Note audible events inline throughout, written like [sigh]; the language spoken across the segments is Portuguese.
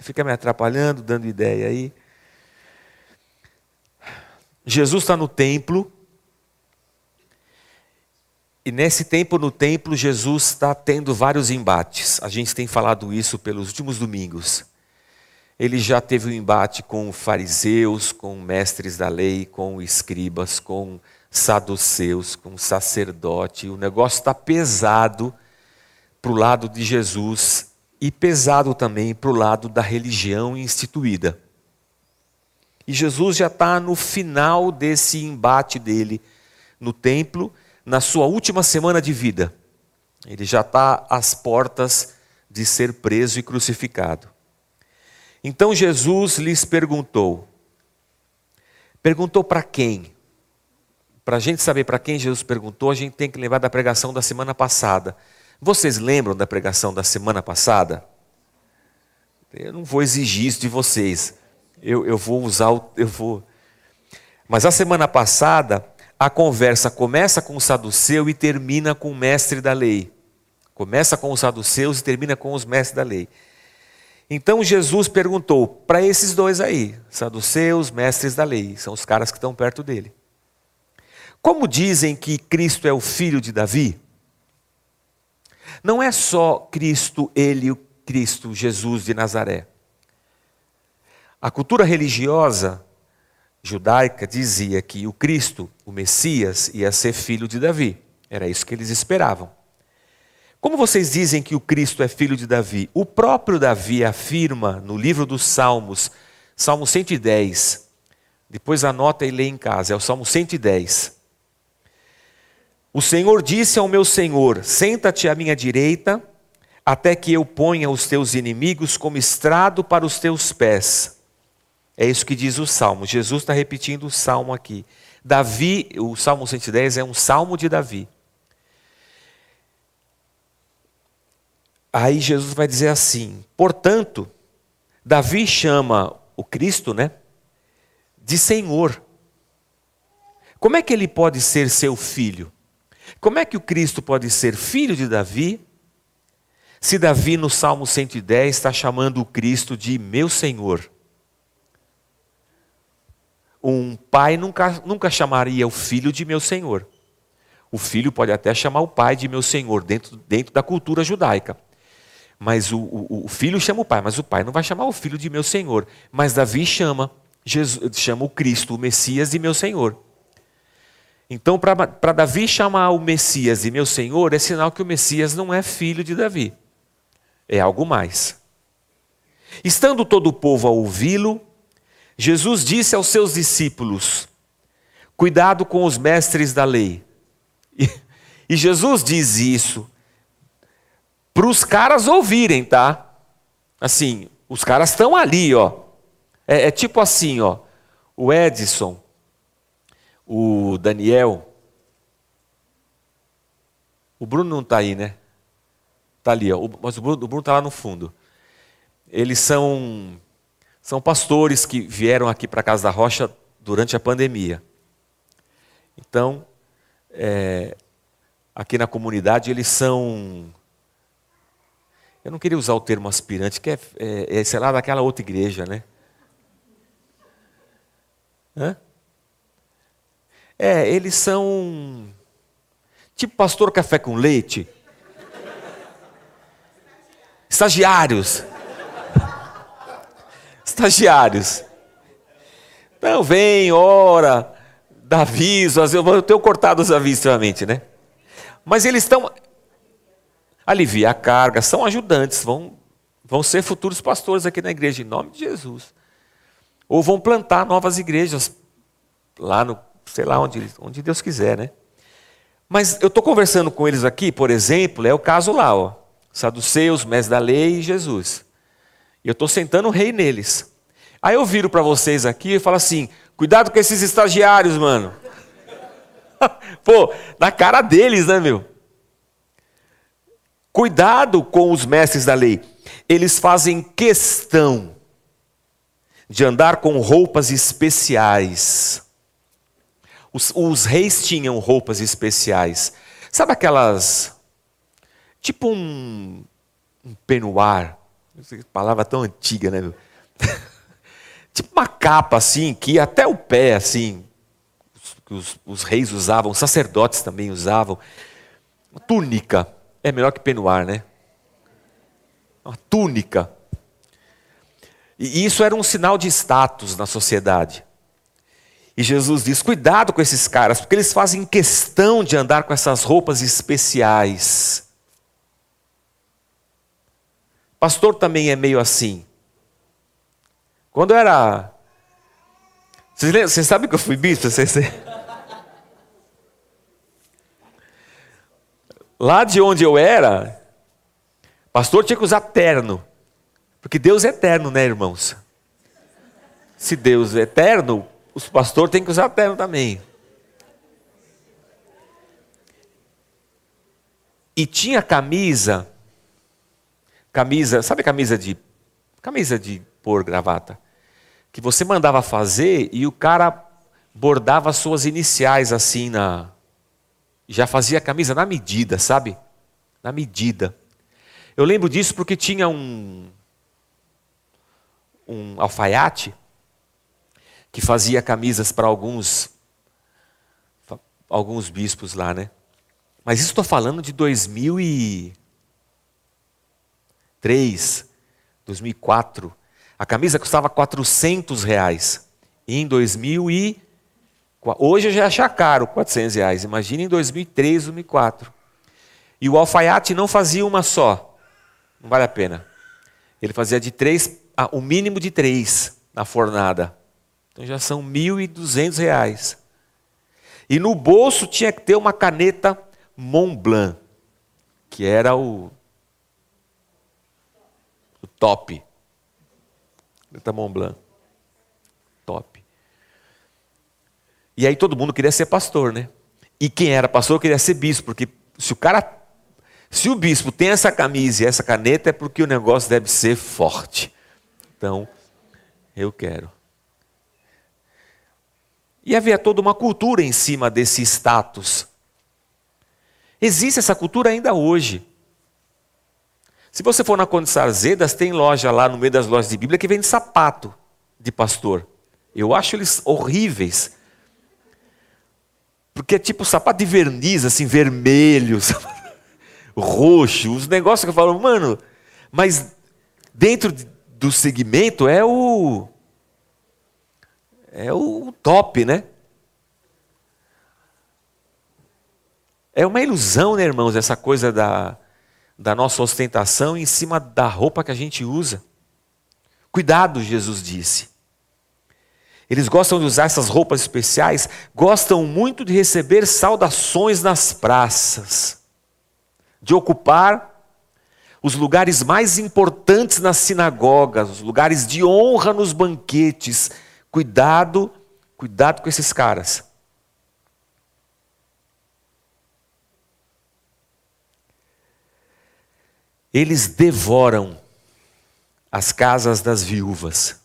Você fica me atrapalhando, dando ideia aí. Jesus está no templo. E nesse tempo no templo, Jesus está tendo vários embates. A gente tem falado isso pelos últimos domingos. Ele já teve um embate com fariseus, com mestres da lei, com escribas, com saduceus, com sacerdote. O negócio está pesado para o lado de Jesus e pesado também para o lado da religião instituída. E Jesus já está no final desse embate dele no templo, na sua última semana de vida. Ele já está às portas de ser preso e crucificado. Então Jesus lhes perguntou. Perguntou para quem? Para a gente saber para quem Jesus perguntou, a gente tem que lembrar da pregação da semana passada. Vocês lembram da pregação da semana passada? Eu não vou exigir isso de vocês. Eu, eu vou usar o. Eu vou... Mas a semana passada, a conversa começa com o saduceu e termina com o mestre da lei. Começa com os saduceus e termina com os mestres da lei. Então Jesus perguntou para esses dois aí, saduceus, mestres da lei, são os caras que estão perto dele. Como dizem que Cristo é o filho de Davi? Não é só Cristo, ele, o Cristo, Jesus de Nazaré. A cultura religiosa judaica dizia que o Cristo, o Messias, ia ser filho de Davi. Era isso que eles esperavam. Como vocês dizem que o Cristo é filho de Davi? O próprio Davi afirma no livro dos Salmos, Salmo 110. Depois anota e lê em casa, é o Salmo 110. O Senhor disse ao meu Senhor: Senta-te à minha direita, até que eu ponha os teus inimigos como estrado para os teus pés. É isso que diz o salmo. Jesus está repetindo o salmo aqui. Davi, o salmo 110 é um salmo de Davi. Aí Jesus vai dizer assim: portanto, Davi chama o Cristo, né, de Senhor. Como é que ele pode ser seu filho? Como é que o Cristo pode ser filho de Davi, se Davi no Salmo 110 está chamando o Cristo de meu Senhor? Um pai nunca, nunca chamaria o filho de meu Senhor. O filho pode até chamar o pai de meu Senhor, dentro, dentro da cultura judaica. Mas o, o, o, filho chama o pai, mas o pai não vai chamar o filho de meu Senhor. Mas Davi chama, Jesus, chama o Cristo, o Messias, de meu Senhor. Então, para Davi chamar o Messias de meu Senhor, é sinal que o Messias não é filho de Davi. É algo mais. Estando todo o povo a ouvi-lo, Jesus disse aos seus discípulos: Cuidado com os mestres da lei. E, e Jesus diz isso para os caras ouvirem, tá? Assim, os caras estão ali, ó. É, é tipo assim, ó. O Edson o Daniel. O Bruno não está aí, né? Está ali, ó. mas o Bruno está lá no fundo. Eles são, são pastores que vieram aqui para a Casa da Rocha durante a pandemia. Então, é, aqui na comunidade eles são. Eu não queria usar o termo aspirante, que é, é, é sei lá, daquela outra igreja, né? Hã? É, eles são tipo pastor café com leite. Estagiários. Estagiários. Então vem, ora, dá aviso, eu tenho cortado os avisos ultimamente, né? Mas eles estão alivia a carga, são ajudantes, vão, vão ser futuros pastores aqui na igreja, em nome de Jesus. Ou vão plantar novas igrejas lá no sei lá onde, onde Deus quiser, né? Mas eu estou conversando com eles aqui, por exemplo, é o caso lá, ó. Saduceus, mestres da lei e Jesus. E eu estou sentando o rei neles. Aí eu viro para vocês aqui e falo assim: cuidado com esses estagiários, mano. [laughs] Pô, na cara deles, né, meu? Cuidado com os mestres da lei. Eles fazem questão de andar com roupas especiais os, os reis tinham roupas especiais. Sabe aquelas. Tipo um, um penuar. Palavra tão antiga, né? [laughs] Tipo uma capa assim, que até o pé, assim, que os, os reis usavam, os sacerdotes também usavam. Uma túnica. É melhor que penuar, né? Uma túnica. E isso era um sinal de status na sociedade. E Jesus diz: cuidado com esses caras, porque eles fazem questão de andar com essas roupas especiais. Pastor também é meio assim. Quando eu era. Vocês, lembram? Vocês sabem que eu fui bispo? Vocês... Lá de onde eu era, pastor tinha que usar terno. Porque Deus é eterno, né, irmãos? Se Deus é eterno, os pastores têm que usar terno também. E tinha camisa, camisa, sabe camisa de camisa de pôr gravata, que você mandava fazer e o cara bordava suas iniciais assim na já fazia a camisa na medida, sabe? Na medida. Eu lembro disso porque tinha um um alfaiate que fazia camisas para alguns alguns bispos lá, né? Mas isso estou falando de 2003, 2004. A camisa custava 400 reais. E em 2000 e hoje eu já achar caro 400 reais. Imagina em 2003, 2004. E o alfaiate não fazia uma só. Não vale a pena. Ele fazia de três, ah, o mínimo de três na fornada. Então já são R$ reais. E no bolso tinha que ter uma caneta Montblanc, que era o, o top. Caneta Montblanc. Top. E aí todo mundo queria ser pastor, né? E quem era pastor queria ser bispo, porque se o cara se o bispo tem essa camisa e essa caneta é porque o negócio deve ser forte. Então, eu quero. E havia toda uma cultura em cima desse status. Existe essa cultura ainda hoje. Se você for na Conde Sarzedas, tem loja lá no meio das lojas de Bíblia que vende sapato de pastor. Eu acho eles horríveis. Porque é tipo sapato de verniz, assim, vermelho, [laughs] roxo, os negócios que eu falo, mano, mas dentro do segmento é o é o top, né? É uma ilusão, né, irmãos, essa coisa da, da nossa ostentação em cima da roupa que a gente usa. Cuidado, Jesus disse. Eles gostam de usar essas roupas especiais, gostam muito de receber saudações nas praças, de ocupar os lugares mais importantes nas sinagogas, os lugares de honra nos banquetes, Cuidado, cuidado com esses caras. Eles devoram as casas das viúvas.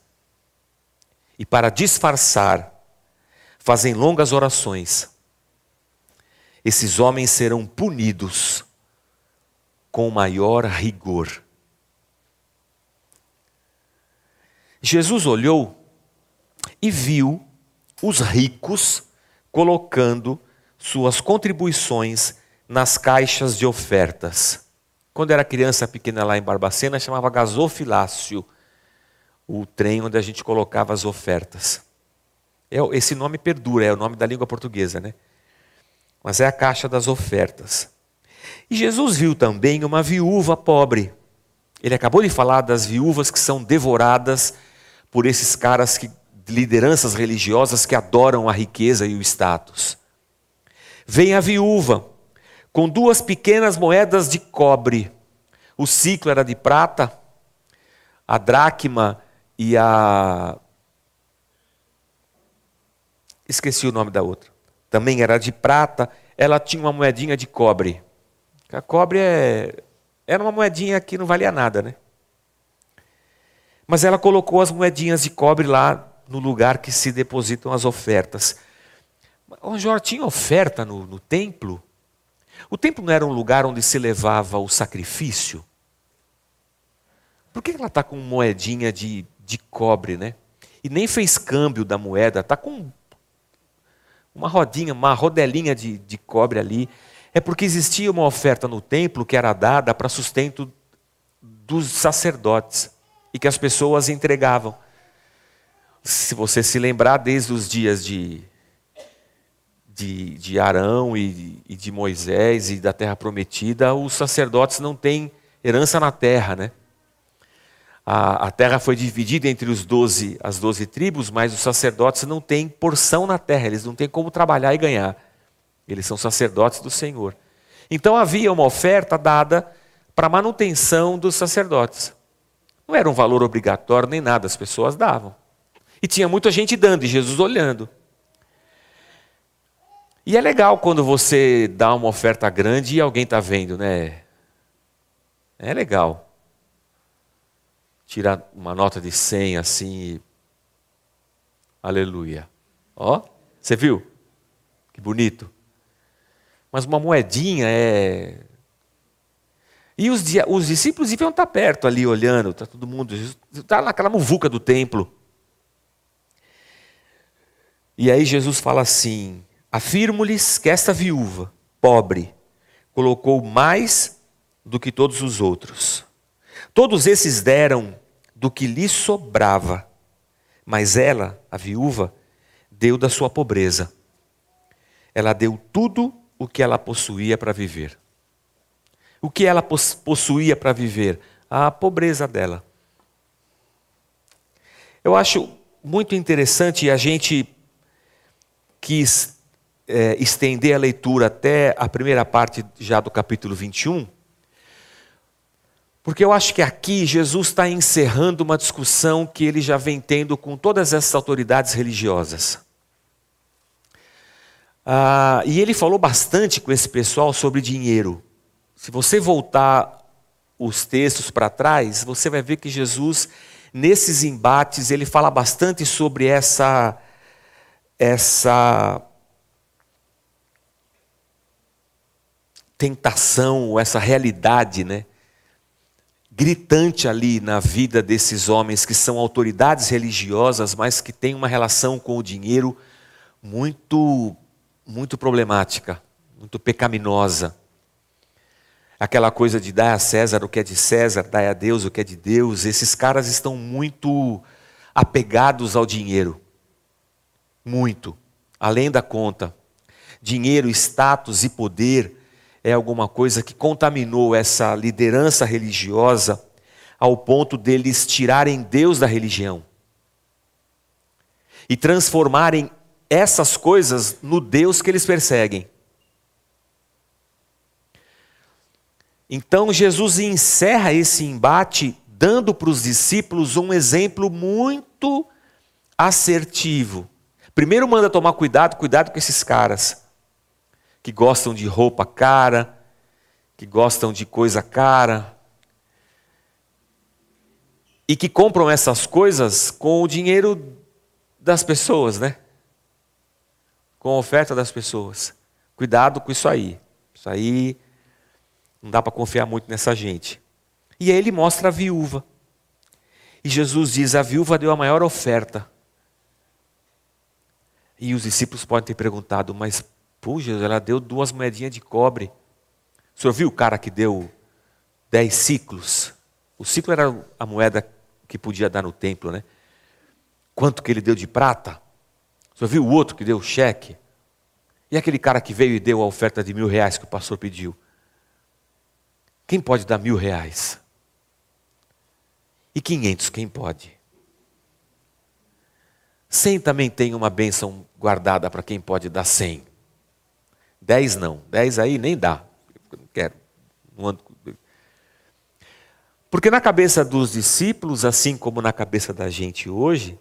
E para disfarçar, fazem longas orações. Esses homens serão punidos com maior rigor. Jesus olhou e viu os ricos colocando suas contribuições nas caixas de ofertas. Quando era criança pequena lá em Barbacena, chamava gasofilácio, o trem onde a gente colocava as ofertas. É, esse nome perdura, é o nome da língua portuguesa, né? Mas é a caixa das ofertas. E Jesus viu também uma viúva pobre. Ele acabou de falar das viúvas que são devoradas por esses caras que lideranças religiosas que adoram a riqueza e o status. Vem a viúva com duas pequenas moedas de cobre. O ciclo era de prata, a dracma e a. Esqueci o nome da outra. Também era de prata, ela tinha uma moedinha de cobre. A cobre é... era uma moedinha que não valia nada, né? Mas ela colocou as moedinhas de cobre lá no lugar que se depositam as ofertas. O Jorge tinha oferta no, no templo? O templo não era um lugar onde se levava o sacrifício? Por que ela está com moedinha de, de cobre, né? E nem fez câmbio da moeda, está com uma rodinha, uma rodelinha de, de cobre ali. É porque existia uma oferta no templo que era dada para sustento dos sacerdotes e que as pessoas entregavam. Se você se lembrar, desde os dias de, de, de Arão e, e de Moisés e da terra prometida, os sacerdotes não têm herança na terra, né? A, a, terra foi dividida entre os 12, as doze tribos, mas os sacerdotes não têm porção na terra, eles não têm como trabalhar e ganhar. Eles são sacerdotes do Senhor. Então havia uma oferta dada para manutenção dos sacerdotes. Não era um valor obrigatório nem nada, as pessoas davam. E tinha muita gente dando e Jesus olhando. E é legal quando você dá uma oferta grande e alguém está vendo, né? É legal. Tirar uma nota de 100 assim. Aleluia. Ó, você viu? Que bonito. Mas uma moedinha é e os, os discípulos iam estar perto ali olhando, está todo mundo, está naquela muvuca do templo. E aí Jesus fala assim: Afirmo-lhes que esta viúva, pobre, colocou mais do que todos os outros. Todos esses deram do que lhe sobrava, mas ela, a viúva, deu da sua pobreza. Ela deu tudo o que ela possuía para viver. O que ela possuía para viver? A pobreza dela. Eu acho muito interessante a gente quis é, estender a leitura até a primeira parte já do capítulo 21, porque eu acho que aqui Jesus está encerrando uma discussão que ele já vem tendo com todas essas autoridades religiosas. Ah, e ele falou bastante com esse pessoal sobre dinheiro. Se você voltar os textos para trás, você vai ver que Jesus, nesses embates, ele fala bastante sobre essa essa tentação, essa realidade, né? Gritante ali na vida desses homens que são autoridades religiosas, mas que têm uma relação com o dinheiro muito, muito problemática, muito pecaminosa. Aquela coisa de dar a César o que é de César, dar a Deus o que é de Deus. Esses caras estão muito apegados ao dinheiro muito, além da conta. Dinheiro, status e poder é alguma coisa que contaminou essa liderança religiosa ao ponto deles tirarem Deus da religião e transformarem essas coisas no Deus que eles perseguem. Então Jesus encerra esse embate dando para os discípulos um exemplo muito assertivo Primeiro manda tomar cuidado, cuidado com esses caras que gostam de roupa cara, que gostam de coisa cara e que compram essas coisas com o dinheiro das pessoas, né? Com a oferta das pessoas. Cuidado com isso aí. Isso aí não dá para confiar muito nessa gente. E aí ele mostra a viúva. E Jesus diz: a viúva deu a maior oferta. E os discípulos podem ter perguntado, mas, puxa, ela deu duas moedinhas de cobre. O senhor viu o cara que deu dez ciclos? O ciclo era a moeda que podia dar no templo, né? Quanto que ele deu de prata? O senhor viu o outro que deu o cheque? E aquele cara que veio e deu a oferta de mil reais que o pastor pediu? Quem pode dar mil reais? E quinhentos, quem pode? Cem também tem uma bênção guardada para quem pode dar cem. Dez não. Dez aí nem dá. Não quero. Não ando... Porque na cabeça dos discípulos, assim como na cabeça da gente hoje,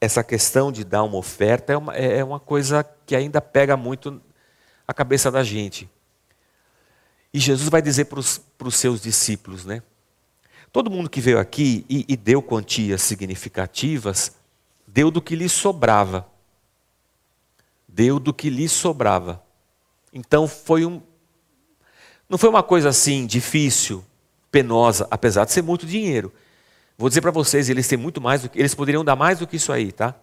essa questão de dar uma oferta é uma, é, é uma coisa que ainda pega muito a cabeça da gente. E Jesus vai dizer para os seus discípulos, né? Todo mundo que veio aqui e, e deu quantias significativas, Deu do que lhe sobrava. Deu do que lhe sobrava. Então foi um. Não foi uma coisa assim difícil, penosa, apesar de ser muito dinheiro. Vou dizer para vocês, eles têm muito mais do que, eles poderiam dar mais do que isso aí, tá?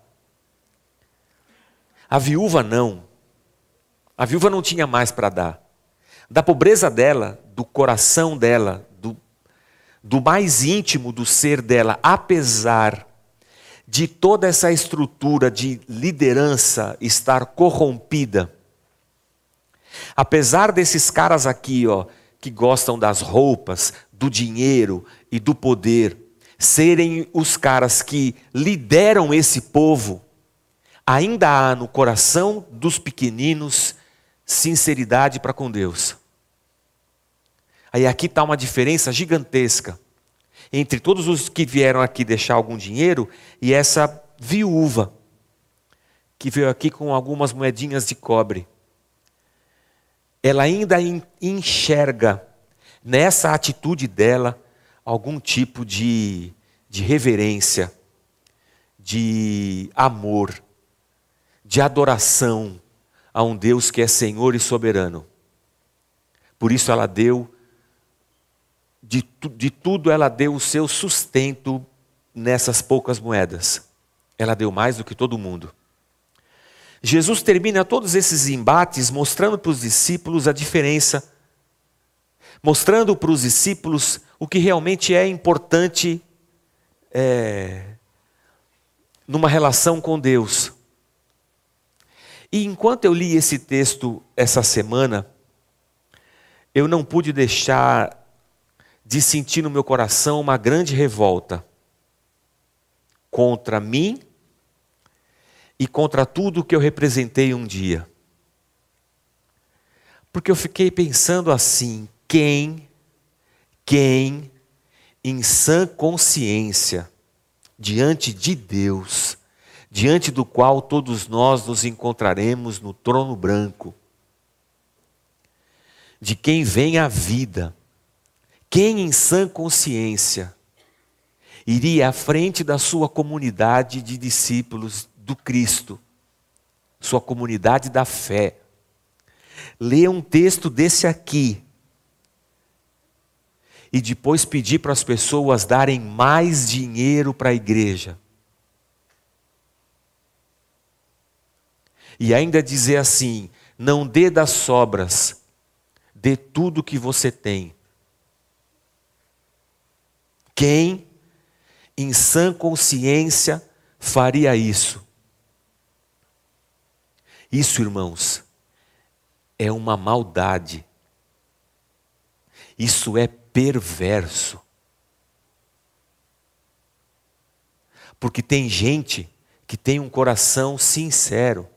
A viúva não. A viúva não tinha mais para dar. Da pobreza dela, do coração dela, do, do mais íntimo do ser dela, apesar de toda essa estrutura de liderança estar corrompida, apesar desses caras aqui, ó, que gostam das roupas, do dinheiro e do poder, serem os caras que lideram esse povo, ainda há no coração dos pequeninos sinceridade para com Deus. Aí aqui está uma diferença gigantesca entre todos os que vieram aqui deixar algum dinheiro e essa viúva que veio aqui com algumas moedinhas de cobre. Ela ainda enxerga nessa atitude dela algum tipo de, de reverência, de amor, de adoração a um Deus que é Senhor e soberano. Por isso ela deu, de, de tudo ela deu o seu sustento nessas poucas moedas. Ela deu mais do que todo mundo. Jesus termina todos esses embates mostrando para os discípulos a diferença, mostrando para os discípulos o que realmente é importante é, numa relação com Deus. E enquanto eu li esse texto essa semana, eu não pude deixar de sentir no meu coração uma grande revolta contra mim e contra tudo que eu representei um dia. Porque eu fiquei pensando assim: quem, quem, em sã consciência, diante de Deus, diante do qual todos nós nos encontraremos no trono branco, de quem vem a vida, quem em sã consciência iria à frente da sua comunidade de discípulos do Cristo, sua comunidade da fé, ler um texto desse aqui e depois pedir para as pessoas darem mais dinheiro para a igreja. E ainda dizer assim: não dê das sobras, dê tudo que você tem. Quem, em sã consciência, faria isso? Isso, irmãos, é uma maldade. Isso é perverso. Porque tem gente que tem um coração sincero.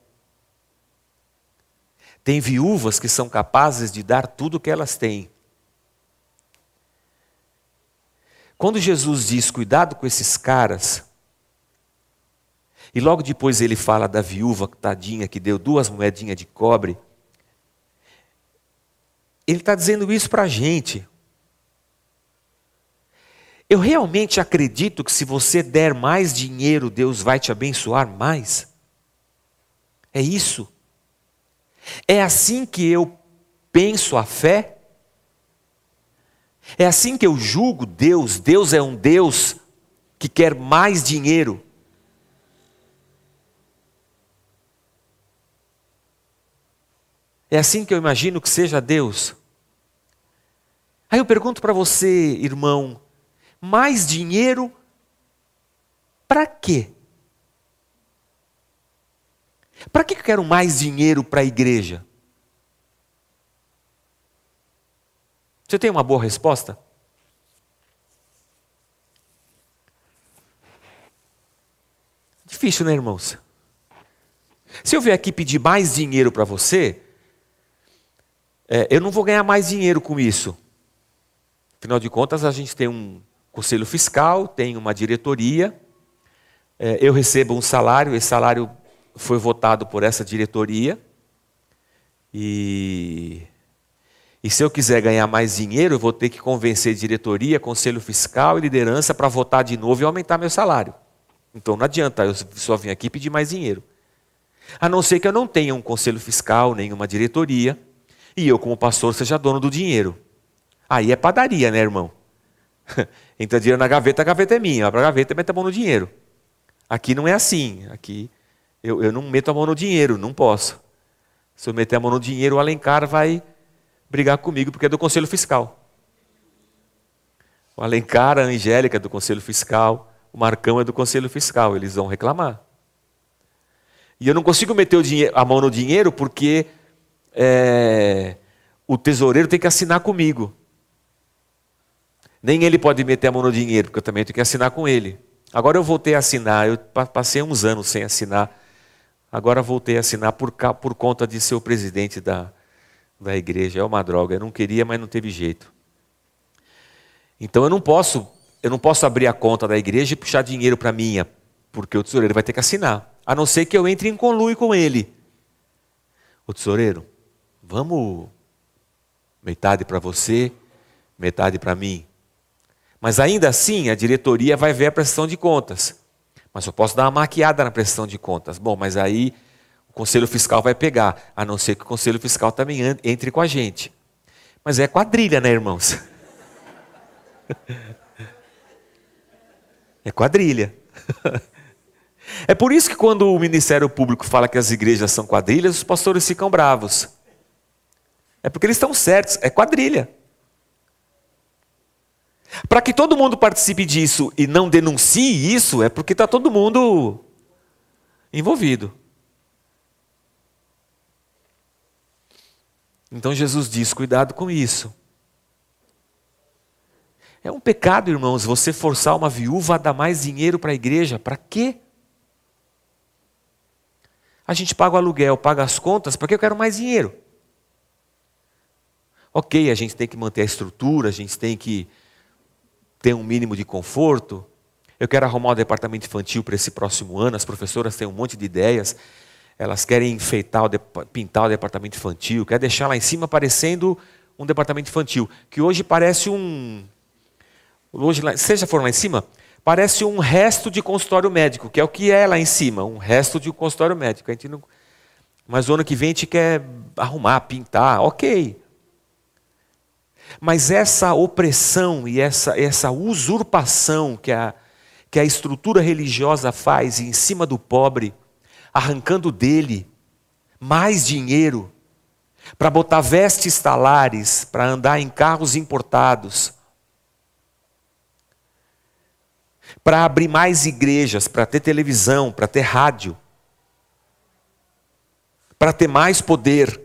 Tem viúvas que são capazes de dar tudo o que elas têm. Quando Jesus diz cuidado com esses caras, e logo depois ele fala da viúva tadinha que deu duas moedinhas de cobre, ele está dizendo isso para a gente. Eu realmente acredito que se você der mais dinheiro, Deus vai te abençoar mais? É isso? É assim que eu penso a fé? É assim que eu julgo Deus? Deus é um Deus que quer mais dinheiro. É assim que eu imagino que seja Deus. Aí eu pergunto para você, irmão, mais dinheiro para quê? Para que eu quero mais dinheiro para a igreja? Você tem uma boa resposta? Difícil, né, irmãos? Se eu vier aqui pedir mais dinheiro para você, é, eu não vou ganhar mais dinheiro com isso. Afinal de contas, a gente tem um conselho fiscal, tem uma diretoria, é, eu recebo um salário, esse salário foi votado por essa diretoria. E, e se eu quiser ganhar mais dinheiro, eu vou ter que convencer diretoria, conselho fiscal e liderança para votar de novo e aumentar meu salário. Então não adianta eu só vir aqui pedir mais dinheiro. A não ser que eu não tenha um conselho fiscal, nenhuma diretoria, e eu, como pastor, seja dono do dinheiro. Aí é padaria, né, irmão? [laughs] Entra dinheiro na gaveta, a gaveta é minha. Abre a gaveta mete a mão no dinheiro. Aqui não é assim. Aqui eu, eu não meto a mão no dinheiro, não posso. Se eu meter a mão no dinheiro, o Alencar vai brigar comigo porque é do Conselho Fiscal. O Alencar, a Angélica é do Conselho Fiscal, o Marcão é do Conselho Fiscal, eles vão reclamar. E eu não consigo meter dinheiro, a mão no dinheiro porque é, o tesoureiro tem que assinar comigo. Nem ele pode meter a mão no dinheiro, porque eu também tenho que assinar com ele. Agora eu voltei a assinar, eu passei uns anos sem assinar. Agora voltei a assinar por, por conta de ser o presidente da, da igreja. É uma droga. Eu não queria, mas não teve jeito. Então eu não posso, eu não posso abrir a conta da igreja e puxar dinheiro para minha, porque o tesoureiro vai ter que assinar. A não ser que eu entre em conluio com ele. O tesoureiro, vamos metade para você, metade para mim. Mas ainda assim, a diretoria vai ver a prestação de contas. Mas eu posso dar uma maquiada na prestação de contas. Bom, mas aí o conselho fiscal vai pegar, a não ser que o conselho fiscal também entre com a gente. Mas é quadrilha, né, irmãos? [laughs] É quadrilha. [laughs] É por isso que quando o Ministério Público fala que as igrejas são quadrilhas, os pastores ficam bravos. É porque eles estão certos, é quadrilha. Para que todo mundo participe disso e não denuncie isso, é porque está todo mundo envolvido. Então Jesus diz: cuidado com isso. É um pecado, irmãos, você forçar uma viúva a dar mais dinheiro para a igreja. Para quê? A gente paga o aluguel, paga as contas, porque eu quero mais dinheiro. Ok, a gente tem que manter a estrutura, a gente tem que ter um mínimo de conforto. Eu quero arrumar um departamento infantil para esse próximo ano. As professoras têm um monte de ideias. Elas querem enfeitar, pintar o departamento infantil, quer deixar lá em cima parecendo um departamento infantil, que hoje parece um. Hoje, for lá em cima, parece um resto de consultório médico, que é o que é lá em cima, um resto de consultório médico. A gente não... Mas o ano que vem a gente quer arrumar, pintar, ok. Mas essa opressão e essa, essa usurpação que a, que a estrutura religiosa faz em cima do pobre, arrancando dele mais dinheiro, para botar vestes talares, para andar em carros importados, para abrir mais igrejas, para ter televisão, para ter rádio, para ter mais poder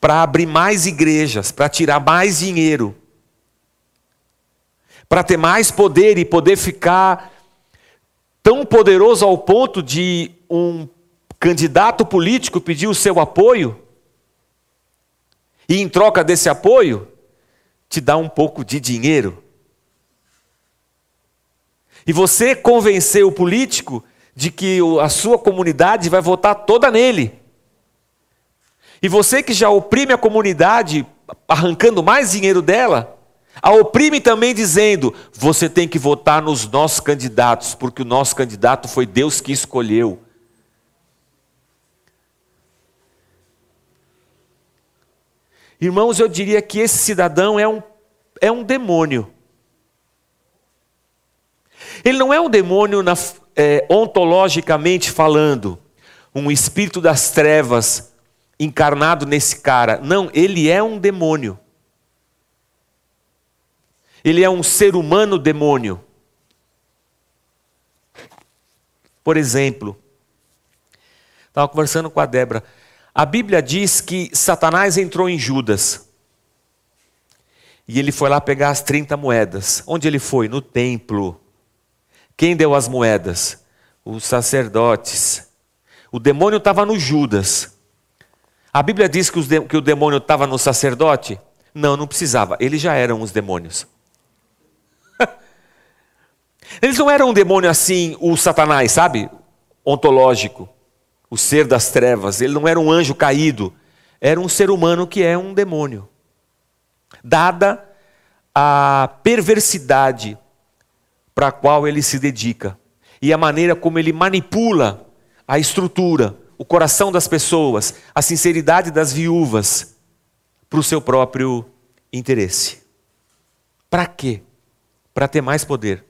para abrir mais igrejas, para tirar mais dinheiro, para ter mais poder e poder ficar tão poderoso ao ponto de um candidato político pedir o seu apoio e em troca desse apoio te dar um pouco de dinheiro. E você convencer o político de que a sua comunidade vai votar toda nele. E você que já oprime a comunidade, arrancando mais dinheiro dela, a oprime também dizendo: você tem que votar nos nossos candidatos, porque o nosso candidato foi Deus que escolheu. Irmãos, eu diria que esse cidadão é um, é um demônio. Ele não é um demônio na, é, ontologicamente falando, um espírito das trevas encarnado nesse cara. Não, ele é um demônio. Ele é um ser humano demônio. Por exemplo, estava conversando com a Débora. A Bíblia diz que Satanás entrou em Judas. E ele foi lá pegar as 30 moedas. Onde ele foi? No templo. Quem deu as moedas? Os sacerdotes. O demônio estava no Judas. A Bíblia diz que, de, que o demônio estava no sacerdote? Não, não precisava. Eles já eram os demônios. [laughs] Eles não eram um demônio assim, o Satanás, sabe? Ontológico. O ser das trevas. Ele não era um anjo caído. Era um ser humano que é um demônio. Dada a perversidade para a qual ele se dedica e a maneira como ele manipula a estrutura o coração das pessoas, a sinceridade das viúvas para o seu próprio interesse. Para quê? para ter mais poder,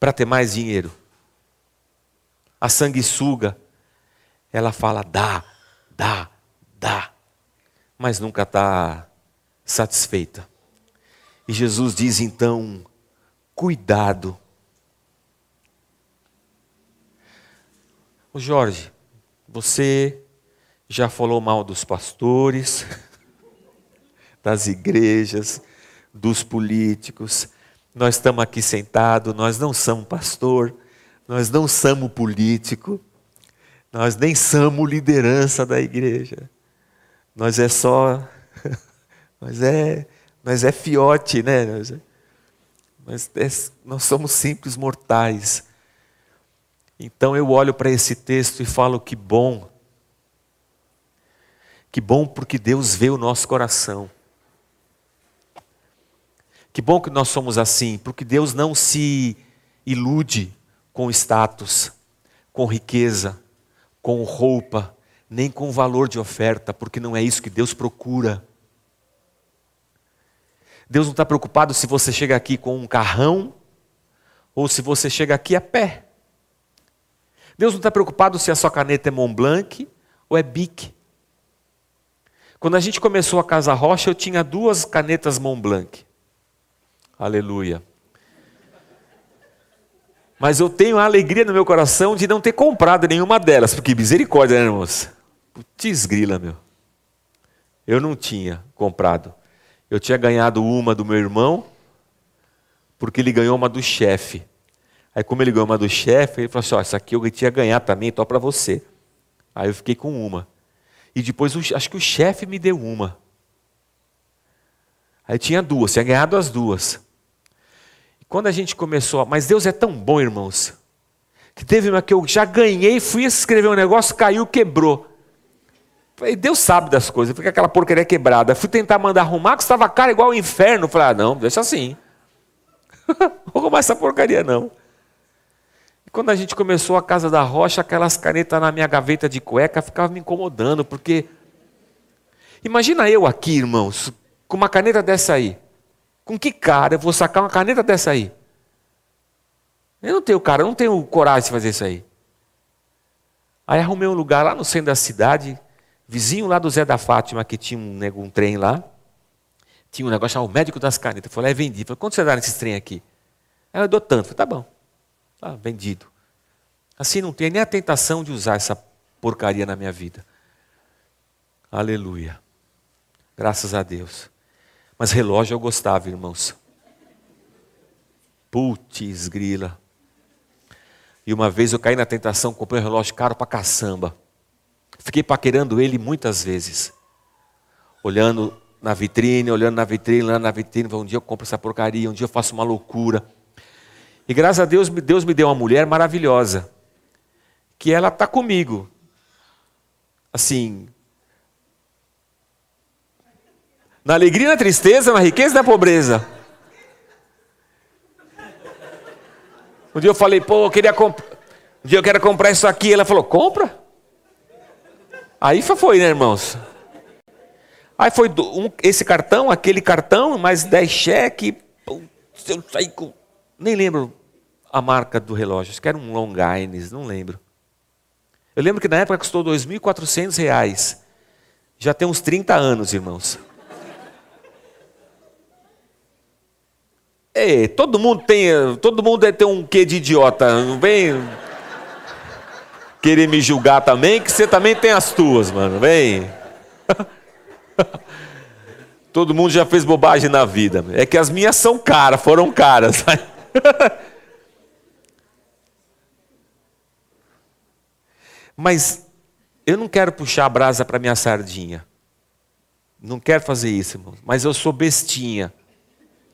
para ter mais dinheiro. A sanguessuga, ela fala dá, dá, dá, mas nunca está satisfeita. E Jesus diz então: cuidado. O Jorge, você já falou mal dos pastores, [laughs] das igrejas, dos políticos. Nós estamos aqui sentados, nós não somos pastor, nós não somos político, nós nem somos liderança da igreja. Nós é só, [laughs] nós é, nós é fiote, né? Nós, é, nós, é, nós somos simples mortais. Então eu olho para esse texto e falo que bom, que bom porque Deus vê o nosso coração. Que bom que nós somos assim, porque Deus não se ilude com status, com riqueza, com roupa, nem com valor de oferta, porque não é isso que Deus procura. Deus não está preocupado se você chega aqui com um carrão ou se você chega aqui a pé. Deus não está preocupado se a sua caneta é Montblanc ou é Bic. Quando a gente começou a Casa Rocha, eu tinha duas canetas Montblanc. Aleluia. Mas eu tenho a alegria no meu coração de não ter comprado nenhuma delas, porque misericórdia, né, irmãos? Putz grila, meu. Eu não tinha comprado. Eu tinha ganhado uma do meu irmão, porque ele ganhou uma do chefe. Aí, como ele ganhou uma do chefe, ele falou assim: Ó, essa aqui eu tinha ganhar também, então para você. Aí eu fiquei com uma. E depois, acho que o chefe me deu uma. Aí tinha duas, tinha ganhado as duas. Quando a gente começou, mas Deus é tão bom, irmãos, que teve uma que eu já ganhei, fui escrever um negócio, caiu, quebrou. Falei, Deus sabe das coisas, fica aquela porcaria quebrada. Fui tentar mandar arrumar, que estava cara igual ao inferno. Falei, ah, não, deixa assim. [laughs] vou arrumar essa porcaria, não. E quando a gente começou a Casa da Rocha, aquelas canetas na minha gaveta de cueca ficavam me incomodando, porque. Imagina eu aqui, irmãos, com uma caneta dessa aí. Com que cara eu vou sacar uma caneta dessa aí? Eu não tenho cara, eu não tenho coragem de fazer isso aí. Aí arrumei um lugar lá no centro da cidade, vizinho lá do Zé da Fátima, que tinha um, um trem lá. Tinha um negócio chamado médico das canetas. Falei, é vendido. Falei, quanto você dá nesse trem aqui? Aí eu dou tanto. Falei, tá bom. Tá vendido. Assim não tem nem a tentação de usar essa porcaria na minha vida. Aleluia. Graças a Deus. Mas relógio eu gostava, irmãos. Putz, grila. E uma vez eu caí na tentação, comprei um relógio caro para caçamba. Fiquei paquerando ele muitas vezes. Olhando na vitrine, olhando na vitrine, olhando na vitrine. Um dia eu compro essa porcaria, um dia eu faço uma loucura. E graças a Deus, Deus me deu uma mulher maravilhosa. Que ela está comigo. Assim, Na alegria e na tristeza, na riqueza e na pobreza. Um dia eu falei, pô, eu queria comprar. Um dia eu quero comprar isso aqui. Ela falou, compra. Aí foi, né, irmãos? Aí foi um, esse cartão, aquele cartão, mais 10 cheques. Eu saí com. Nem lembro a marca do relógio. Acho que era um Longines, não lembro. Eu lembro que na época custou R$ 2.400. Já tem uns 30 anos, irmãos. Ei, todo mundo tem, todo mundo deve ter um quê de idiota, não vem querer me julgar também, que você também tem as tuas, mano, vem. [laughs] Todo mundo já fez bobagem na vida. É que as minhas são caras, foram caras. [laughs] Mas eu não quero puxar a brasa para minha sardinha. Não quero fazer isso, irmão. Mas eu sou bestinha.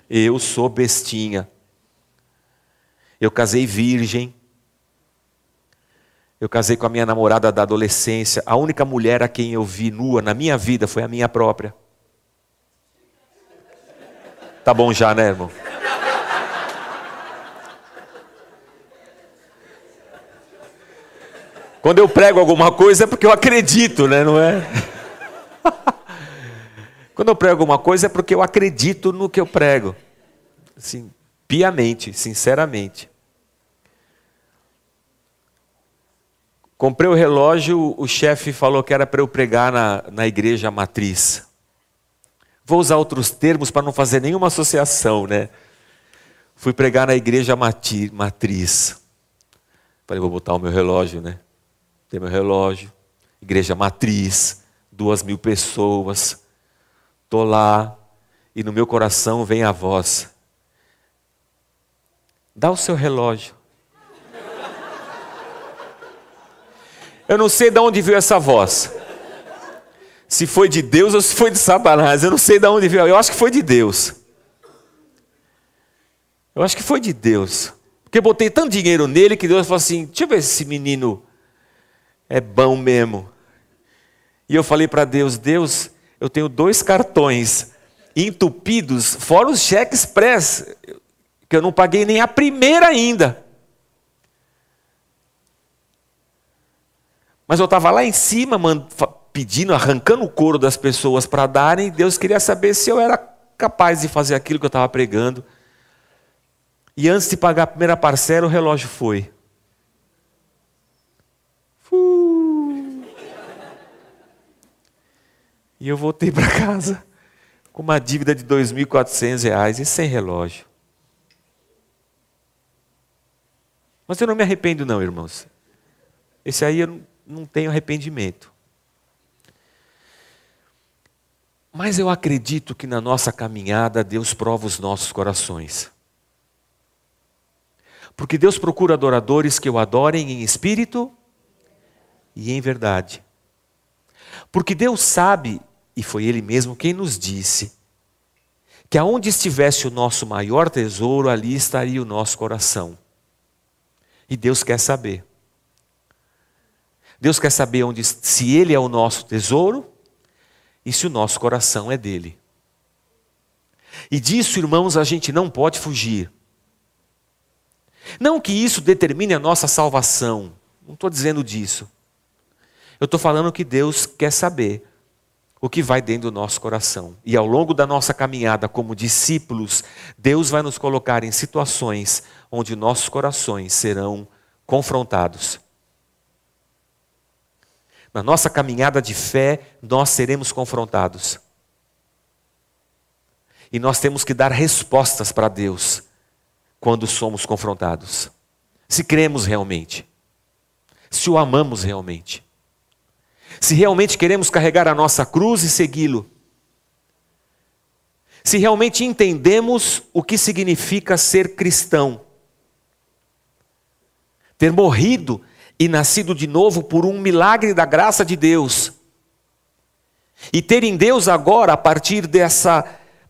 Eu sou bestinha. Eu casei virgem. Eu casei com a minha namorada da adolescência. A única mulher a quem eu vi nua na minha vida foi a minha própria. Tá bom já, né, irmão? Quando eu prego alguma coisa é porque eu acredito, né? Não é? [laughs] Quando eu prego alguma coisa é porque eu acredito no que eu prego. assim, piamente, sinceramente. Comprei o relógio, o chefe falou que era para eu pregar na, na igreja matriz. Vou usar outros termos para não fazer nenhuma associação, né? Fui pregar na igreja matriz. Falei, vou botar o meu relógio, né? Tem meu relógio. Igreja matriz, duas mil pessoas. Tô lá e no meu coração vem a voz: Dá o seu relógio. Eu não sei de onde veio essa voz. Se foi de Deus ou se foi de Satanás. Eu não sei de onde veio. Eu acho que foi de Deus. Eu acho que foi de Deus. Porque eu botei tanto dinheiro nele que Deus falou assim: deixa eu ver se esse menino é bom mesmo. E eu falei para Deus: Deus, eu tenho dois cartões entupidos, fora os cheques express, que eu não paguei nem a primeira ainda. Mas eu estava lá em cima pedindo, arrancando o couro das pessoas para darem, e Deus queria saber se eu era capaz de fazer aquilo que eu estava pregando. E antes de pagar a primeira parcela, o relógio foi. E eu voltei para casa com uma dívida de R$ 2.400 e sem relógio. Mas eu não me arrependo, não, irmãos. Esse aí eu não tenho arrependimento. Mas eu acredito que na nossa caminhada Deus prova os nossos corações. Porque Deus procura adoradores que o adorem em espírito e em verdade. Porque Deus sabe, e foi Ele mesmo quem nos disse, que aonde estivesse o nosso maior tesouro, ali estaria o nosso coração. E Deus quer saber. Deus quer saber onde, se Ele é o nosso tesouro e se o nosso coração é dele. E disso, irmãos, a gente não pode fugir. Não que isso determine a nossa salvação, não estou dizendo disso. Eu estou falando que Deus quer saber o que vai dentro do nosso coração. E ao longo da nossa caminhada como discípulos, Deus vai nos colocar em situações onde nossos corações serão confrontados. Na nossa caminhada de fé, nós seremos confrontados. E nós temos que dar respostas para Deus quando somos confrontados. Se cremos realmente, se o amamos realmente, se realmente queremos carregar a nossa cruz e segui-lo, se realmente entendemos o que significa ser cristão, ter morrido e nascido de novo por um milagre da graça de Deus. E ter em Deus agora, a partir dessa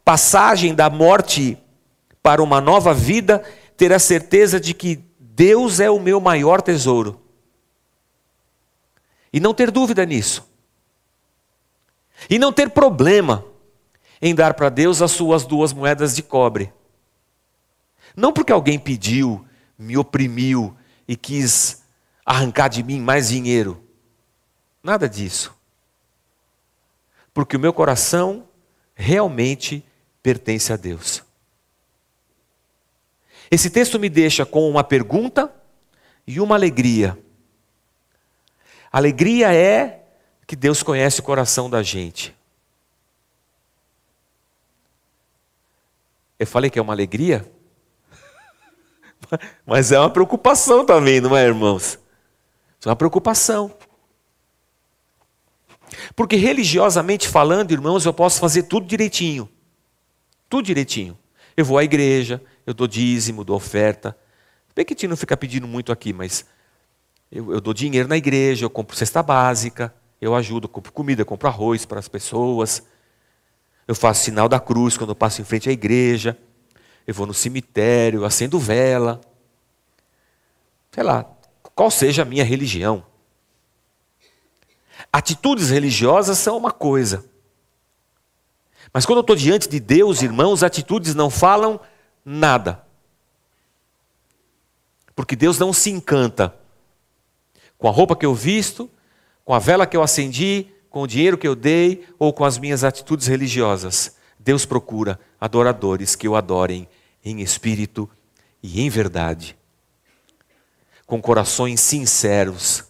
passagem da morte para uma nova vida, ter a certeza de que Deus é o meu maior tesouro. E não ter dúvida nisso. E não ter problema em dar para Deus as suas duas moedas de cobre. Não porque alguém pediu, me oprimiu e quis arrancar de mim mais dinheiro. Nada disso. Porque o meu coração realmente pertence a Deus. Esse texto me deixa com uma pergunta e uma alegria. Alegria é que Deus conhece o coração da gente. Eu falei que é uma alegria? [laughs] Mas é uma preocupação também, não é, irmãos? É uma preocupação. Porque religiosamente falando, irmãos, eu posso fazer tudo direitinho. Tudo direitinho. Eu vou à igreja, eu dou dízimo, dou oferta. Bem que a gente não fica pedindo muito aqui, mas eu, eu dou dinheiro na igreja, eu compro cesta básica, eu ajudo, eu compro comida, eu compro arroz para as pessoas. Eu faço sinal da cruz quando eu passo em frente à igreja. Eu vou no cemitério, acendo vela. Sei lá, qual seja a minha religião. Atitudes religiosas são uma coisa. Mas quando eu estou diante de Deus, irmãos, atitudes não falam nada. Porque Deus não se encanta com a roupa que eu visto, com a vela que eu acendi, com o dinheiro que eu dei ou com as minhas atitudes religiosas. Deus procura adoradores que o adorem em espírito e em verdade, com corações sinceros,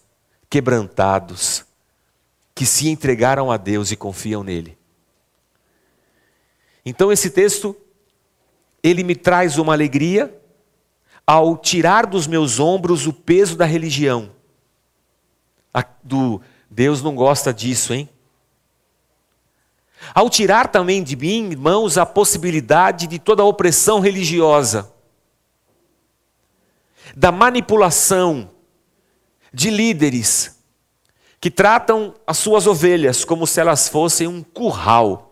quebrantados, que se entregaram a Deus e confiam nele. Então esse texto ele me traz uma alegria ao tirar dos meus ombros o peso da religião. Do Deus não gosta disso, hein? Ao tirar também de mim, irmãos, a possibilidade de toda a opressão religiosa, da manipulação de líderes que tratam as suas ovelhas como se elas fossem um curral,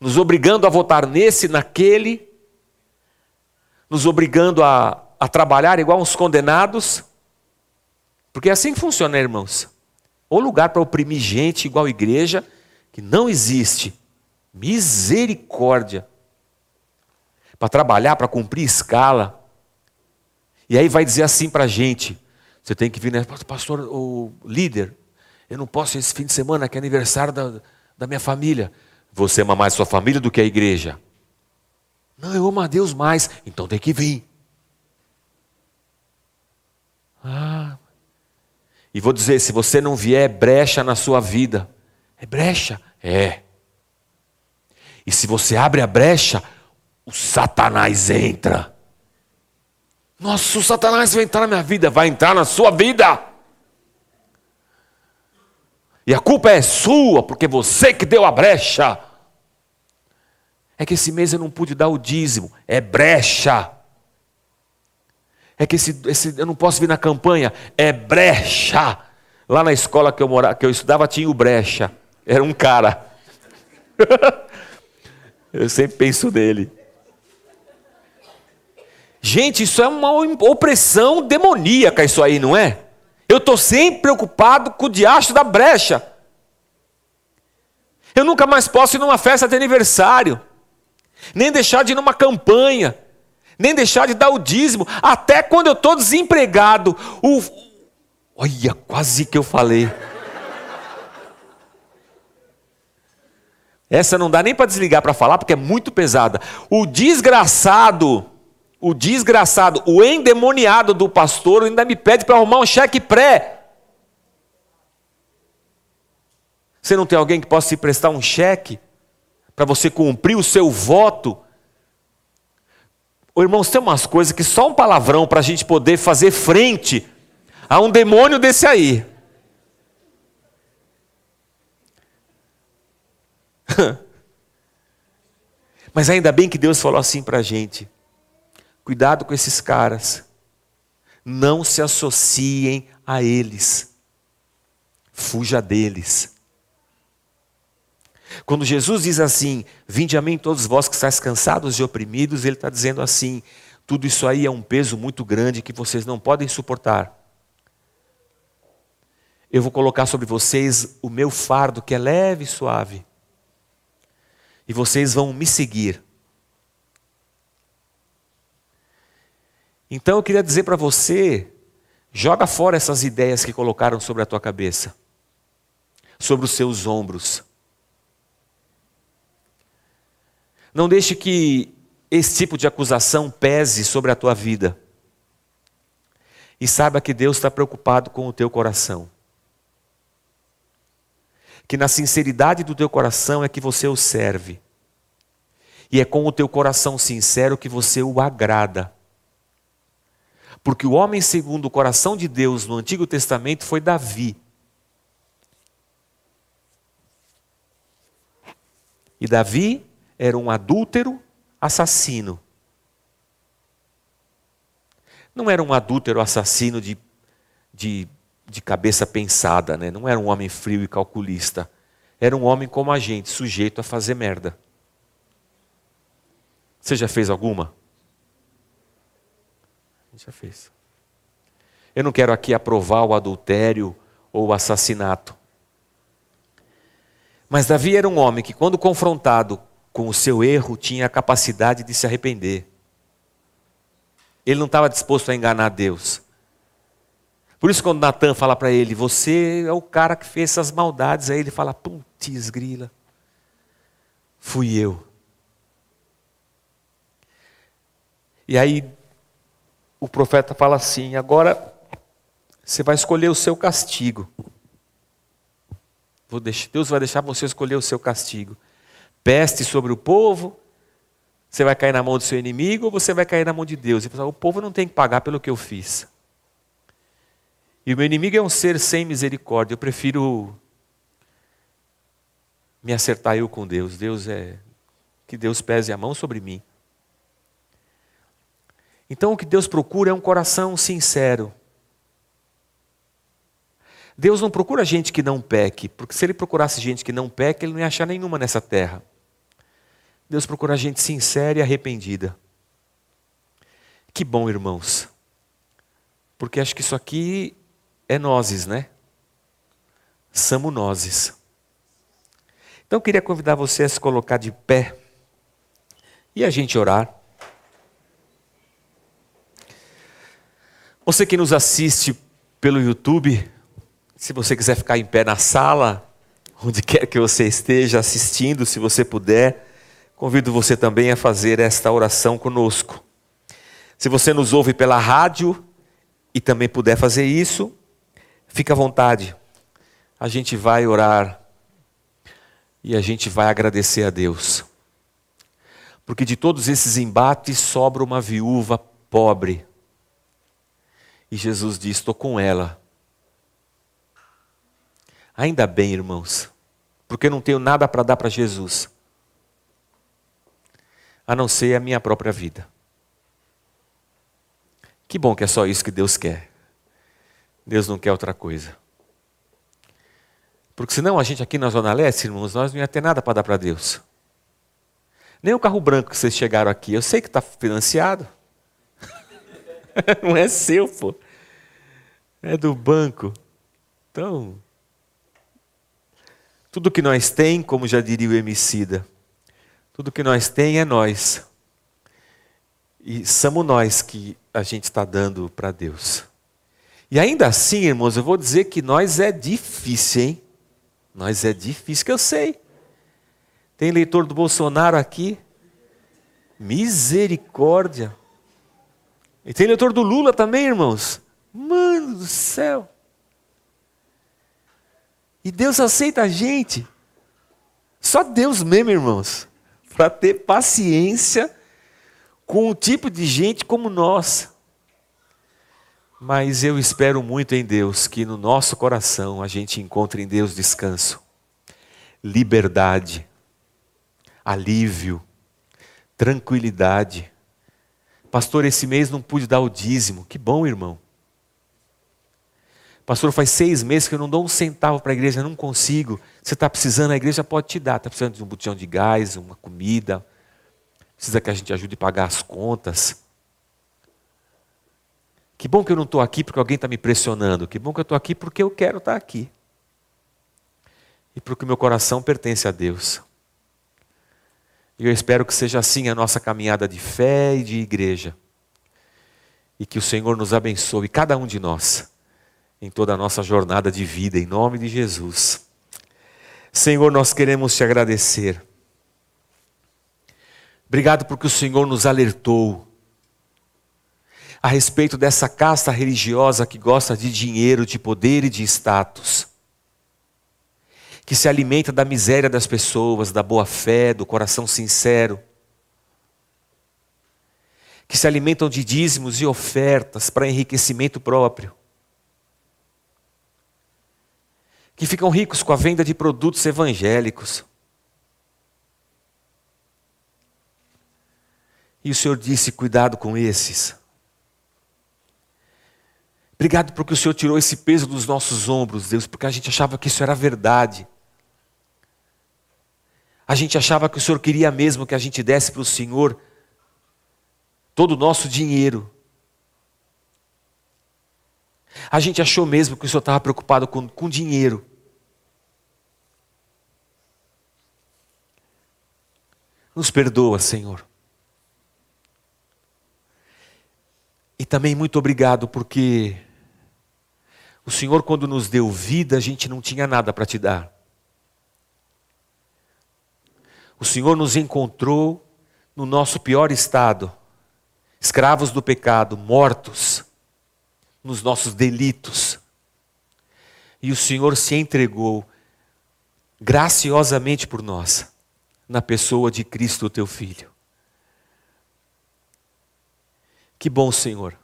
nos obrigando a votar nesse, naquele, nos obrigando a, a trabalhar igual uns condenados, porque é assim que funciona, irmãos. Ou lugar para oprimir gente igual igreja, que não existe. Misericórdia. Para trabalhar, para cumprir escala. E aí vai dizer assim para a gente: você tem que vir, né? Pastor, o líder, eu não posso esse fim de semana, que é aniversário da, da minha família. Você ama mais sua família do que a igreja. Não, eu amo a Deus mais, então tem que vir. Ah, e vou dizer: se você não vier, é brecha na sua vida. É brecha? É. E se você abre a brecha, o Satanás entra. Nossa, o Satanás vai entrar na minha vida, vai entrar na sua vida. E a culpa é sua, porque você que deu a brecha. É que esse mês eu não pude dar o dízimo, é brecha. É que esse, esse, eu não posso vir na campanha, é brecha. Lá na escola que eu, morava, que eu estudava tinha o brecha. Era um cara. [laughs] eu sempre penso nele. Gente, isso é uma opressão demoníaca, isso aí, não é? Eu estou sempre preocupado com o diacho da brecha. Eu nunca mais posso ir numa festa de aniversário, nem deixar de ir numa campanha, nem deixar de dar o dízimo, até quando eu estou desempregado. O... Olha, quase que eu falei. Essa não dá nem para desligar para falar, porque é muito pesada. O desgraçado, o desgraçado, o endemoniado do pastor ainda me pede para arrumar um cheque pré. Você não tem alguém que possa se prestar um cheque para você cumprir o seu voto Ô, irmãos, tem umas coisas que só um palavrão para a gente poder fazer frente a um demônio desse aí. [laughs] Mas ainda bem que Deus falou assim para a gente: cuidado com esses caras, não se associem a eles, fuja deles. Quando Jesus diz assim: Vinde a mim todos vós que estáis cansados e oprimidos, ele está dizendo assim: tudo isso aí é um peso muito grande que vocês não podem suportar. Eu vou colocar sobre vocês o meu fardo que é leve e suave. E vocês vão me seguir. Então eu queria dizer para você, joga fora essas ideias que colocaram sobre a tua cabeça, sobre os seus ombros. Não deixe que esse tipo de acusação pese sobre a tua vida. E saiba que Deus está preocupado com o teu coração. Que na sinceridade do teu coração é que você o serve. E é com o teu coração sincero que você o agrada. Porque o homem segundo o coração de Deus no Antigo Testamento foi Davi. E Davi era um adúltero assassino. Não era um adúltero assassino de, de, de cabeça pensada, né? não era um homem frio e calculista. Era um homem como a gente, sujeito a fazer merda. Você já fez alguma? Já fez. Eu não quero aqui aprovar o adultério ou o assassinato. Mas Davi era um homem que, quando confrontado com o seu erro, tinha a capacidade de se arrepender. Ele não estava disposto a enganar Deus. Por isso, quando Natan fala para ele, você é o cara que fez essas maldades, aí ele fala, putz, grila, fui eu. E aí o profeta fala assim: agora você vai escolher o seu castigo. Deus vai deixar você escolher o seu castigo. Peste sobre o povo, você vai cair na mão do seu inimigo ou você vai cair na mão de Deus? E fala, o povo não tem que pagar pelo que eu fiz. E o meu inimigo é um ser sem misericórdia. Eu prefiro me acertar eu com Deus. Deus é que Deus pese a mão sobre mim. Então o que Deus procura é um coração sincero. Deus não procura gente que não peque, porque se ele procurasse gente que não peque, ele não ia achar nenhuma nessa terra. Deus procura gente sincera e arrependida. Que bom, irmãos. Porque acho que isso aqui é nozes, né? Somos nozes. Então eu queria convidar você a se colocar de pé e a gente orar. Você que nos assiste pelo YouTube, se você quiser ficar em pé na sala, onde quer que você esteja assistindo, se você puder, convido você também a fazer esta oração conosco. Se você nos ouve pela rádio e também puder fazer isso, fique à vontade. A gente vai orar e a gente vai agradecer a Deus. Porque de todos esses embates sobra uma viúva pobre. E Jesus diz: Estou com ela Ainda bem, irmãos, porque não tenho nada para dar para Jesus, a não ser a minha própria vida. Que bom que é só isso que Deus quer. Deus não quer outra coisa. Porque senão a gente aqui na Zona Leste, irmãos, nós não ia ter nada para dar para Deus. Nem o carro branco que vocês chegaram aqui, eu sei que está financiado. [laughs] não é seu, pô. É do banco. Então, tudo que nós tem, como já diria o Emicida, tudo que nós tem é nós. E somos nós que a gente está dando para Deus. E ainda assim, irmãos, eu vou dizer que nós é difícil, hein? Nós é difícil, que eu sei. Tem leitor do Bolsonaro aqui? Misericórdia. E tem leitor do Lula também, irmãos? Mano do céu. E Deus aceita a gente. Só Deus mesmo, irmãos, para ter paciência com um tipo de gente como nós. Mas eu espero muito em Deus que no nosso coração a gente encontre em Deus descanso, liberdade, alívio, tranquilidade. Pastor, esse mês não pude dar o dízimo. Que bom, irmão. Pastor, faz seis meses que eu não dou um centavo para a igreja, não consigo. Você está precisando, a igreja pode te dar. Está precisando de um botijão de gás, uma comida. Precisa que a gente ajude a pagar as contas. Que bom que eu não estou aqui porque alguém está me pressionando. Que bom que eu estou aqui porque eu quero estar tá aqui. E porque o meu coração pertence a Deus. E eu espero que seja assim a nossa caminhada de fé e de igreja. E que o Senhor nos abençoe, cada um de nós em toda a nossa jornada de vida, em nome de Jesus. Senhor, nós queremos te agradecer. Obrigado porque o Senhor nos alertou a respeito dessa casta religiosa que gosta de dinheiro, de poder e de status, que se alimenta da miséria das pessoas, da boa fé, do coração sincero, que se alimentam de dízimos e ofertas para enriquecimento próprio que ficam ricos com a venda de produtos evangélicos. E o Senhor disse: cuidado com esses. Obrigado porque o Senhor tirou esse peso dos nossos ombros, Deus, porque a gente achava que isso era verdade. A gente achava que o Senhor queria mesmo que a gente desse para o Senhor todo o nosso dinheiro. A gente achou mesmo que o Senhor estava preocupado com, com dinheiro. Nos perdoa, Senhor. E também muito obrigado porque o Senhor, quando nos deu vida, a gente não tinha nada para te dar. O Senhor nos encontrou no nosso pior estado, escravos do pecado, mortos nos nossos delitos. E o Senhor se entregou graciosamente por nós, na pessoa de Cristo, teu Filho. Que bom, Senhor.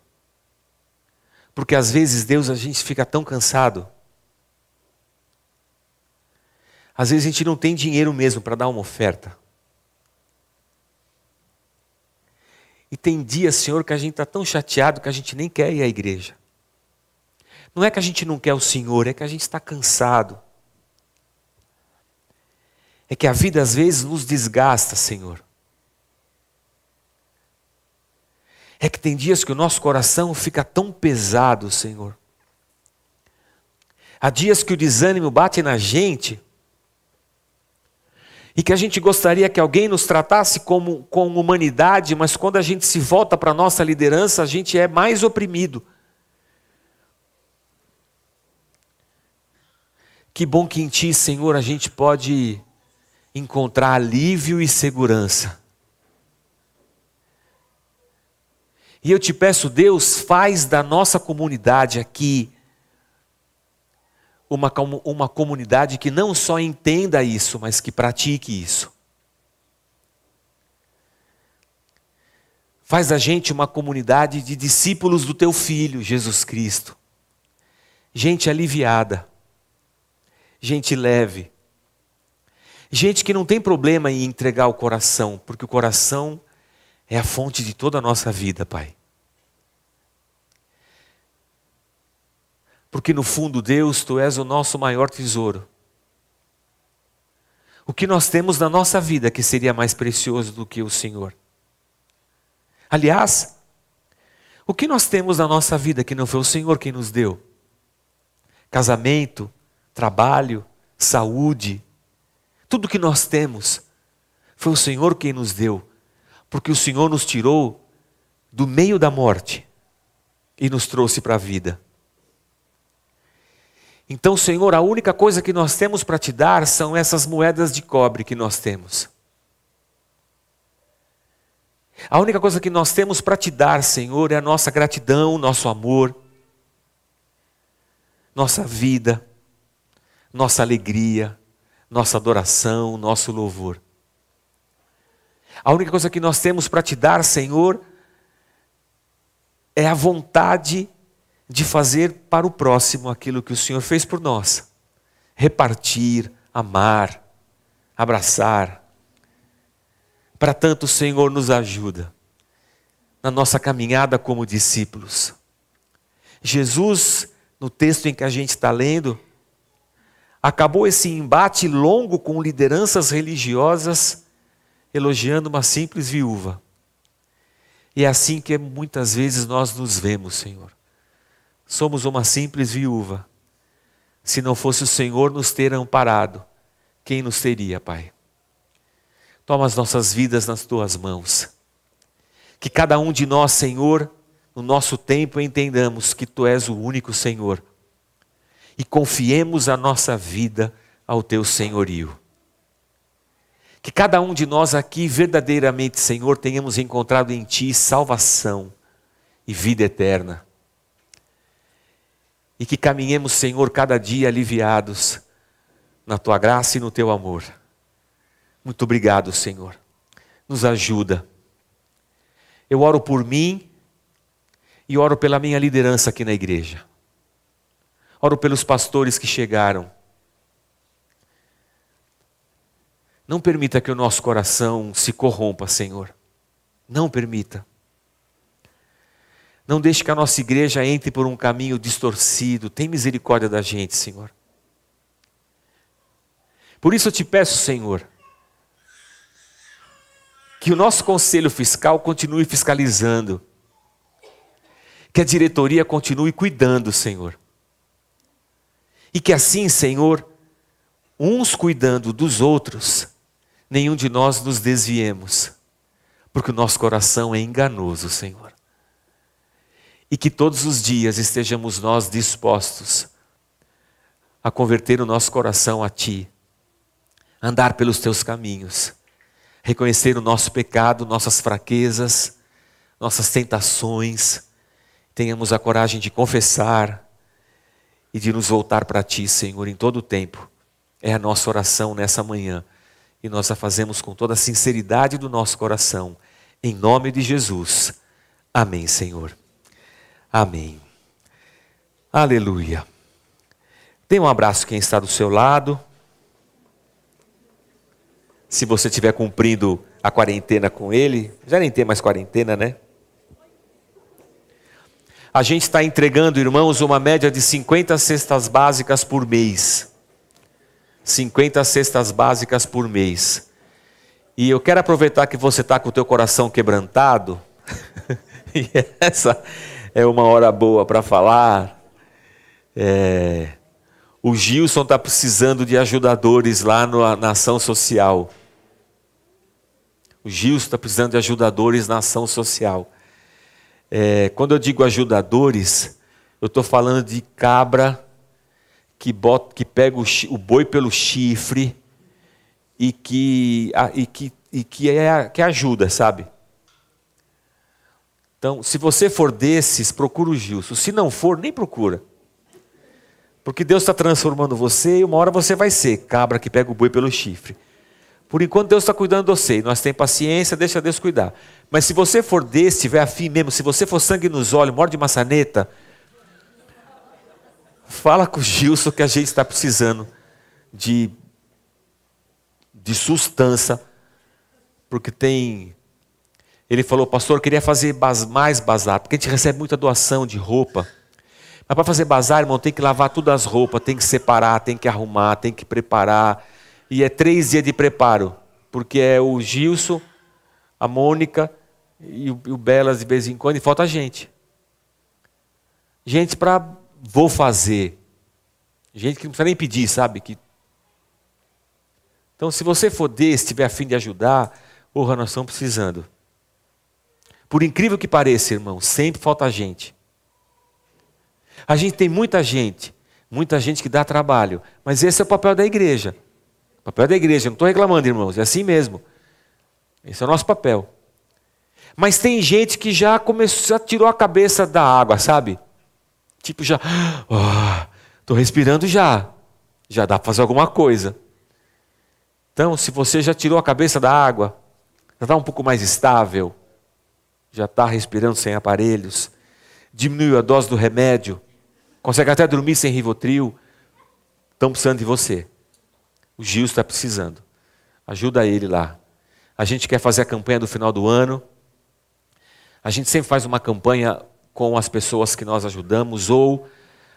Porque às vezes, Deus, a gente fica tão cansado. Às vezes a gente não tem dinheiro mesmo para dar uma oferta. E tem dias, Senhor, que a gente está tão chateado que a gente nem quer ir à igreja. Não é que a gente não quer o Senhor, é que a gente está cansado. É que a vida às vezes nos desgasta, Senhor. É que tem dias que o nosso coração fica tão pesado, Senhor. Há dias que o desânimo bate na gente e que a gente gostaria que alguém nos tratasse como, com humanidade, mas quando a gente se volta para a nossa liderança, a gente é mais oprimido. Que bom que em Ti, Senhor, a gente pode encontrar alívio e segurança. E eu te peço, Deus, faz da nossa comunidade aqui uma, uma comunidade que não só entenda isso, mas que pratique isso. Faz a gente uma comunidade de discípulos do teu filho, Jesus Cristo. Gente aliviada, gente leve, gente que não tem problema em entregar o coração, porque o coração é a fonte de toda a nossa vida, Pai. Porque no fundo, Deus, tu és o nosso maior tesouro. O que nós temos na nossa vida que seria mais precioso do que o Senhor? Aliás, o que nós temos na nossa vida que não foi o Senhor quem nos deu? Casamento, trabalho, saúde, tudo que nós temos foi o Senhor quem nos deu, porque o Senhor nos tirou do meio da morte e nos trouxe para a vida. Então, Senhor, a única coisa que nós temos para te dar são essas moedas de cobre que nós temos. A única coisa que nós temos para te dar, Senhor, é a nossa gratidão, nosso amor, nossa vida, nossa alegria, nossa adoração, nosso louvor. A única coisa que nós temos para te dar, Senhor, é a vontade de fazer para o próximo aquilo que o Senhor fez por nós. Repartir, amar, abraçar. Para tanto, o Senhor nos ajuda na nossa caminhada como discípulos. Jesus, no texto em que a gente está lendo, acabou esse embate longo com lideranças religiosas, elogiando uma simples viúva. E é assim que muitas vezes nós nos vemos, Senhor. Somos uma simples viúva. Se não fosse o Senhor nos ter amparado, quem nos teria, Pai? Toma as nossas vidas nas tuas mãos. Que cada um de nós, Senhor, no nosso tempo entendamos que tu és o único Senhor e confiemos a nossa vida ao teu senhorio. Que cada um de nós aqui, verdadeiramente, Senhor, tenhamos encontrado em Ti salvação e vida eterna e que caminhemos, Senhor, cada dia aliviados na tua graça e no teu amor. Muito obrigado, Senhor. Nos ajuda. Eu oro por mim e oro pela minha liderança aqui na igreja. Oro pelos pastores que chegaram. Não permita que o nosso coração se corrompa, Senhor. Não permita. Não deixe que a nossa igreja entre por um caminho distorcido. Tem misericórdia da gente, Senhor. Por isso eu te peço, Senhor, que o nosso conselho fiscal continue fiscalizando, que a diretoria continue cuidando, Senhor. E que assim, Senhor, uns cuidando dos outros, nenhum de nós nos desviemos, porque o nosso coração é enganoso, Senhor. E que todos os dias estejamos nós dispostos a converter o nosso coração a Ti, andar pelos Teus caminhos, reconhecer o nosso pecado, nossas fraquezas, nossas tentações, tenhamos a coragem de confessar e de nos voltar para Ti, Senhor, em todo o tempo. É a nossa oração nessa manhã e nós a fazemos com toda a sinceridade do nosso coração, em nome de Jesus. Amém, Senhor. Amém. Aleluia. Dê um abraço quem está do seu lado. Se você estiver cumprindo a quarentena com ele, já nem tem mais quarentena, né? A gente está entregando, irmãos, uma média de 50 cestas básicas por mês. 50 cestas básicas por mês. E eu quero aproveitar que você está com o teu coração quebrantado. [laughs] e essa é uma hora boa para falar. É, o Gilson está precisando de ajudadores lá no, na ação social. O Gilson está precisando de ajudadores na ação social. É, quando eu digo ajudadores, eu estou falando de cabra que, bota, que pega o, o boi pelo chifre e que, e que, e que, é, que ajuda, sabe? Então, se você for desses, procura o Gilson. Se não for, nem procura. Porque Deus está transformando você e uma hora você vai ser cabra que pega o boi pelo chifre. Por enquanto Deus está cuidando de você. Nós temos paciência, deixa Deus cuidar. Mas se você for desse, tiver afim mesmo, se você for sangue nos olhos, morde de maçaneta, fala com o Gilson que a gente está precisando de, de sustância. Porque tem. Ele falou, pastor, eu queria fazer mais bazar, porque a gente recebe muita doação de roupa. Mas para fazer bazar, irmão, tem que lavar todas as roupas, tem que separar, tem que arrumar, tem que preparar. E é três dias de preparo, porque é o Gilson, a Mônica e o, Belas de vez em quando, e falta gente. Gente para vou fazer. Gente que não precisa nem pedir, sabe? Que... Então, se você for desse, tiver afim de ajudar, porra, nós estamos precisando. Por incrível que pareça, irmão, sempre falta gente. A gente tem muita gente, muita gente que dá trabalho, mas esse é o papel da igreja. O papel da igreja, não estou reclamando, irmãos, é assim mesmo. Esse é o nosso papel. Mas tem gente que já começou, já tirou a cabeça da água, sabe? Tipo, já, [gasps] estou oh, respirando já. Já dá para fazer alguma coisa. Então, se você já tirou a cabeça da água, já está um pouco mais estável, já está respirando sem aparelhos, diminuiu a dose do remédio, Consegue até dormir sem Rivotril. Estão precisando de você. O Gil está precisando. Ajuda ele lá. A gente quer fazer a campanha do final do ano. A gente sempre faz uma campanha com as pessoas que nós ajudamos, ou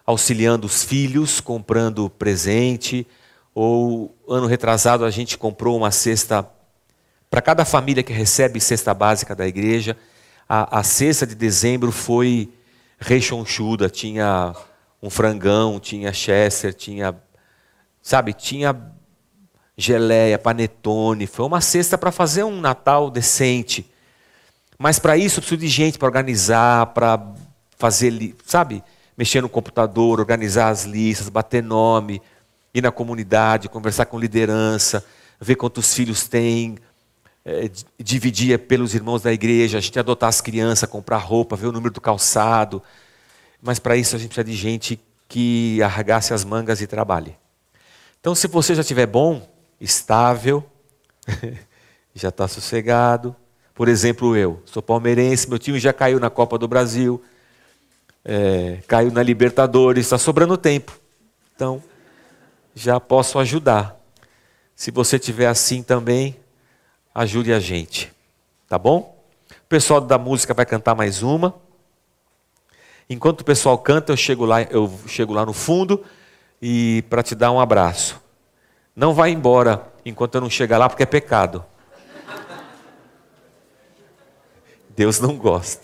auxiliando os filhos, comprando presente, ou ano retrasado a gente comprou uma cesta para cada família que recebe cesta básica da igreja. A, a cesta de dezembro foi rechonchuda, tinha um frangão, tinha chester, tinha, sabe, tinha geleia, panetone. Foi uma cesta para fazer um Natal decente. Mas para isso eu preciso de gente para organizar, para fazer, sabe, mexer no computador, organizar as listas, bater nome, ir na comunidade, conversar com liderança, ver quantos filhos tem, é, dividir pelos irmãos da igreja, a gente adotar as crianças, comprar roupa, ver o número do calçado, mas para isso a gente precisa de gente que arregasse as mangas e trabalhe. Então, se você já estiver bom, estável, [laughs] já está sossegado. Por exemplo, eu sou palmeirense, meu time já caiu na Copa do Brasil, é, caiu na Libertadores, está sobrando tempo. Então, já posso ajudar. Se você tiver assim também, ajude a gente. Tá bom? O pessoal da música vai cantar mais uma. Enquanto o pessoal canta, eu chego lá, eu chego lá no fundo e para te dar um abraço. Não vai embora enquanto eu não chegar lá, porque é pecado. Deus não gosta.